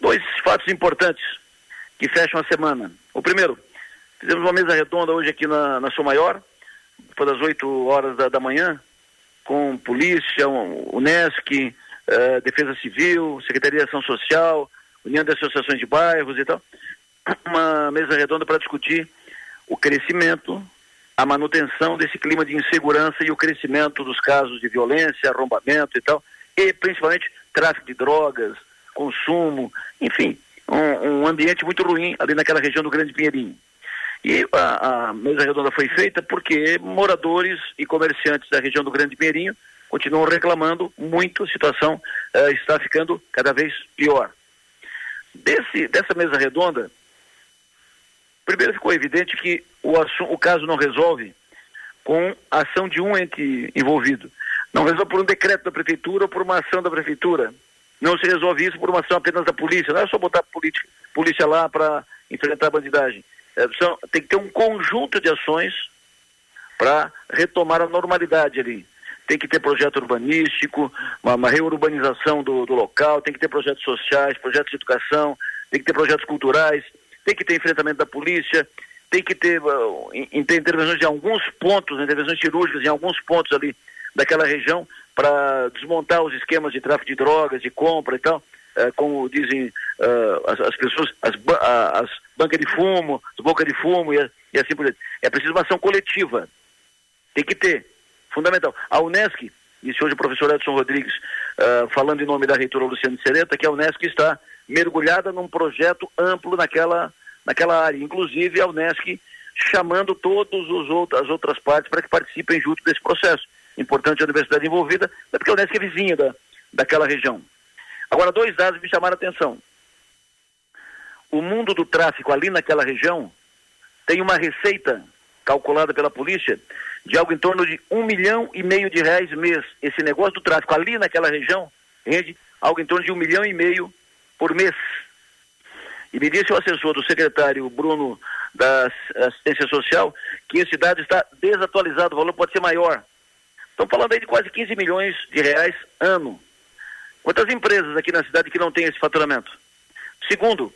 dois fatos importantes que fecham a semana. O primeiro, fizemos uma mesa redonda hoje aqui na, na Sou Maior, depois das 8 horas da, da manhã, com polícia, Unesc, uh, Defesa Civil, Secretaria de Ação Social, União de Associações de Bairros e tal. Uma mesa redonda para discutir o crescimento, a manutenção desse clima de insegurança e o crescimento dos casos de violência, arrombamento e tal, e principalmente tráfico de drogas, consumo, enfim, um, um ambiente muito ruim ali naquela região do Grande Pinheirinho. E a, a, mesa redonda foi feita porque moradores e comerciantes da região do Grande Pinheirinho continuam reclamando muito, a situação uh, está ficando cada vez pior. Desse, dessa mesa redonda, primeiro ficou evidente que o, o caso não resolve com a ação de um ente envolvido. Não resolve por um decreto da prefeitura ou por uma ação da prefeitura. Não se resolve isso por uma ação apenas da polícia. Não é só botar polícia, polícia lá para enfrentar a bandidagem. É, são, tem que ter um conjunto de ações para retomar a normalidade ali. Tem que ter projeto urbanístico, uma, uma reurbanização do, do local, tem que ter projetos sociais, projetos de educação, tem que ter projetos culturais, tem que ter enfrentamento da polícia, tem que ter, uh, intervenções em alguns pontos, intervenções cirúrgicas em alguns pontos ali daquela região para desmontar os esquemas de tráfico de drogas, de compra e tal, uh, como dizem uh, as, as, pessoas, as, as, bancas de fumo, as bocas de fumo e, e, assim por diante. É preciso uma ação coletiva. Tem que ter. Fundamental. A Unesc, disse hoje o professor Edson Rodrigues, uh, falando em nome da reitora Luciana Sereta, que a Unesc está mergulhada num projeto amplo naquela, naquela área. Inclusive a Unesc chamando todas as outras partes para que participem junto desse processo importante a universidade envolvida, é porque a Unesco é vizinha da, daquela região. Agora, dois dados me chamaram a atenção. O mundo do tráfico ali naquela região tem uma receita calculada pela polícia de algo em torno de um milhão e meio de reais mês. Esse negócio do tráfico ali naquela região rende algo em torno de um milhão e meio por mês. E me disse o assessor do secretário Bruno da Assistência Social que esse dado está desatualizado, o valor pode ser maior. Estão falando aí de quase 15 milhões de reais ano. Quantas empresas aqui na cidade que não têm esse faturamento? Segundo, uh,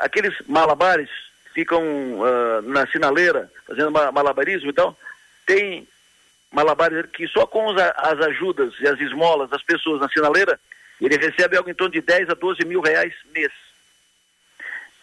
aqueles malabares ficam uh, na sinaleira fazendo malabarismo e tal, tem malabares que só com as ajudas e as esmolas das pessoas na sinaleira, ele recebe algo em torno de 10 a 12 mil reais mês.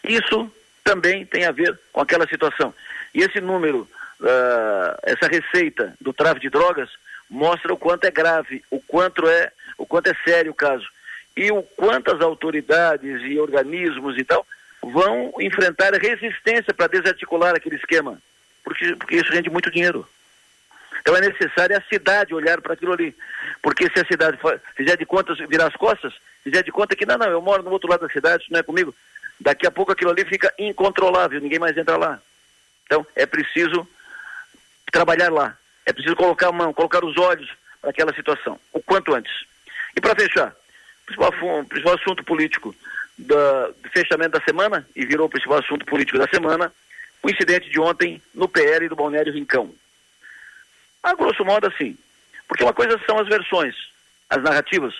Isso também tem a ver com aquela situação. E esse número uh, essa receita do tráfico de drogas mostra o quanto é grave, o quanto é, o quanto é sério o caso. E o quanto as autoridades e organismos e tal vão enfrentar resistência para desarticular aquele esquema, porque, porque isso rende muito dinheiro. Então é necessário a cidade olhar para aquilo ali. Porque se a cidade fizer de conta, virar as costas, fizer de conta que não, não, eu moro no outro lado da cidade, isso não é comigo, daqui a pouco aquilo ali fica incontrolável, ninguém mais entra lá. Então é preciso trabalhar lá. É preciso colocar a mão, colocar os olhos para aquela situação, o quanto antes. E para fechar, o principal, assunto político da, do fechamento da semana, e virou o principal assunto político da semana, o incidente de ontem no PL do Balneário Rincão. A grosso modo assim, porque uma coisa são as versões, as narrativas,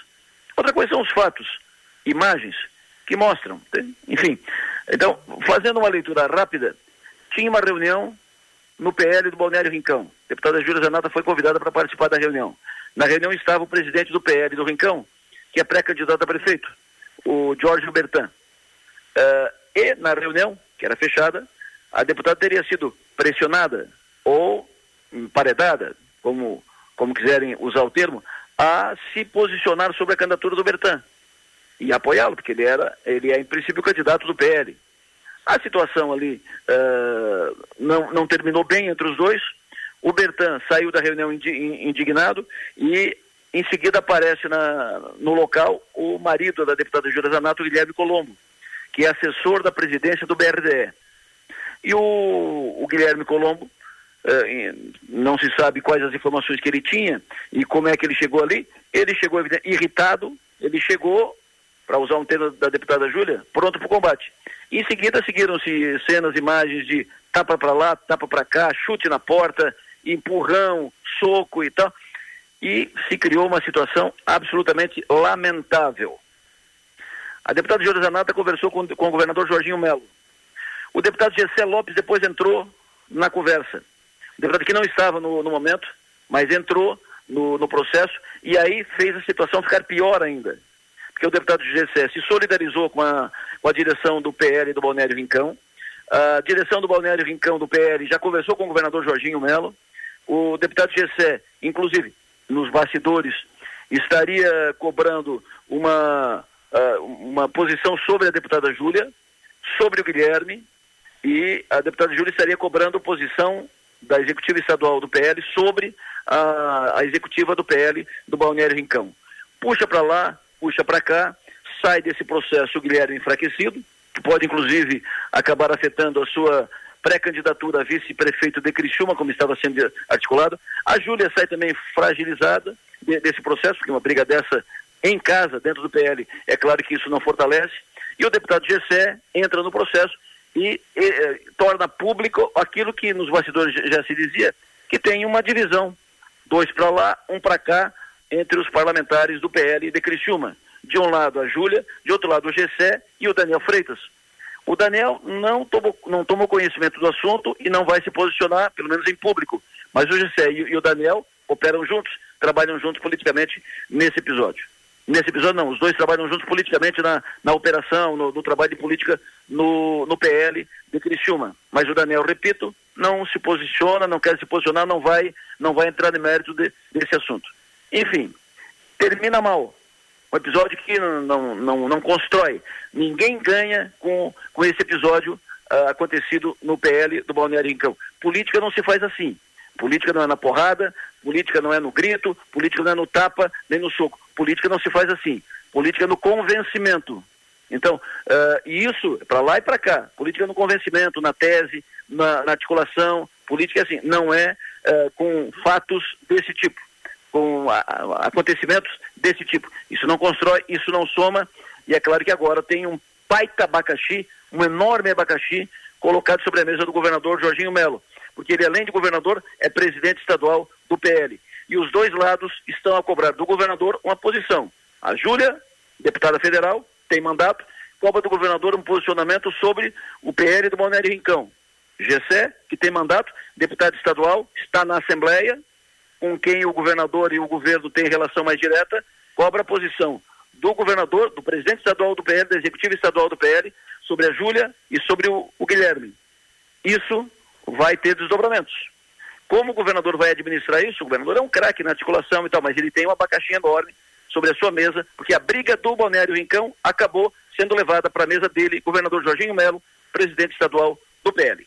outra coisa são os fatos, imagens que mostram, enfim. Então, fazendo uma leitura rápida, tinha uma reunião no PL do Balneário Rincão. A deputada Júlia Zanata foi convidada para participar da reunião. Na reunião estava o presidente do PL do Rincão, que é pré-candidato a prefeito, o Jorge Bertan. Uh, e na reunião, que era fechada, a deputada teria sido pressionada ou emparedada, como, como quiserem usar o termo, a se posicionar sobre a candidatura do Bertan e apoiá-lo, porque ele era, ele é em princípio candidato do PL. A situação ali uh, não, não terminou bem entre os dois. O Bertan saiu da reunião indignado e em seguida aparece na, no local o marido da deputada Júlia Zanato, Guilherme Colombo, que é assessor da presidência do BRDE. E o, o Guilherme Colombo, uh, não se sabe quais as informações que ele tinha e como é que ele chegou ali. Ele chegou irritado, ele chegou, para usar um termo da deputada Júlia, pronto para o combate. Em seguida seguiram-se cenas, imagens de tapa para lá, tapa para cá, chute na porta, empurrão, soco e tal. E se criou uma situação absolutamente lamentável. A deputada Júlia Zanata conversou com, com o governador Jorginho Melo. O deputado Gessé Lopes depois entrou na conversa. O deputado que não estava no, no momento, mas entrou no, no, processo e aí fez a situação ficar pior ainda. Porque o deputado Gessé se solidarizou com a, com a direção do PL do Balneário Rincão. A direção do Balneário Rincão do PL já conversou com o governador Jorginho Melo. O deputado Gessé, inclusive, nos bastidores, estaria cobrando uma, uma posição sobre a deputada Júlia, sobre o Guilherme, e a deputada Júlia estaria cobrando posição da executiva estadual do PL sobre a, a executiva do PL do Balneário Rincão. Puxa para lá, puxa para cá, sai desse processo o Guilherme enfraquecido, que pode inclusive acabar afetando a sua pré-candidatura a vice-prefeito de Criciúma, como estava sendo articulado. A Júlia sai também fragilizada de, desse processo, porque uma briga dessa em casa, dentro do PL, é claro que isso não fortalece. E o deputado Gessé entra no processo e, e, e torna público aquilo que nos bastidores já se dizia, que tem uma divisão, dois para lá, um para cá, entre os parlamentares do PL de Criciúma. De um lado a Júlia, de outro lado o Gessé e o Daniel Freitas. O Daniel não tomou, não tomou conhecimento do assunto e não vai se posicionar, pelo menos em público. Mas o Gessé e, e o Daniel operam juntos, trabalham juntos politicamente nesse episódio. Nesse episódio, não, os dois trabalham juntos politicamente na, na operação, no, no trabalho de política no, no PL de Criciúma. Mas o Daniel, repito, não se posiciona, não quer se posicionar, não vai, não vai entrar no mérito de, desse assunto. Enfim, termina mal. Um episódio que não, não, não, não constrói. Ninguém ganha com, com esse episódio uh, acontecido no PL do Balneário Rincão. Política não se faz assim. Política não é na porrada, política não é no grito, política não é no tapa, nem no soco. Política não se faz assim. Política é no convencimento. Então, uh, isso, para lá e para cá, política no convencimento, na tese, na, na articulação, política assim, não é uh, com fatos desse tipo, com acontecimentos desse tipo. Isso não constrói, isso não soma, e é claro que agora tem um baita abacaxi, um enorme abacaxi, colocado sobre a mesa do governador Jorginho Melo porque ele, além de governador, é presidente estadual do PL. E os dois lados estão a cobrar do governador uma posição. A Júlia, deputada federal, tem mandato, cobra do governador um posicionamento sobre o PL do Balneário Rincão. Gessé, que tem mandato, deputado estadual, está na Assembleia, com quem o governador e o governo têm relação mais direta, cobra a posição do governador, do presidente estadual do PL, da executiva estadual do PL, sobre a Júlia e sobre o, o Guilherme. Isso vai ter desdobramentos. Como o governador vai administrar isso? O governador é um craque na articulação e tal, mas ele tem uma abacaxi enorme sobre a sua mesa, porque a briga do Balneário Rincão acabou sendo levada para a mesa dele, governador Jorginho Melo, presidente estadual do PL.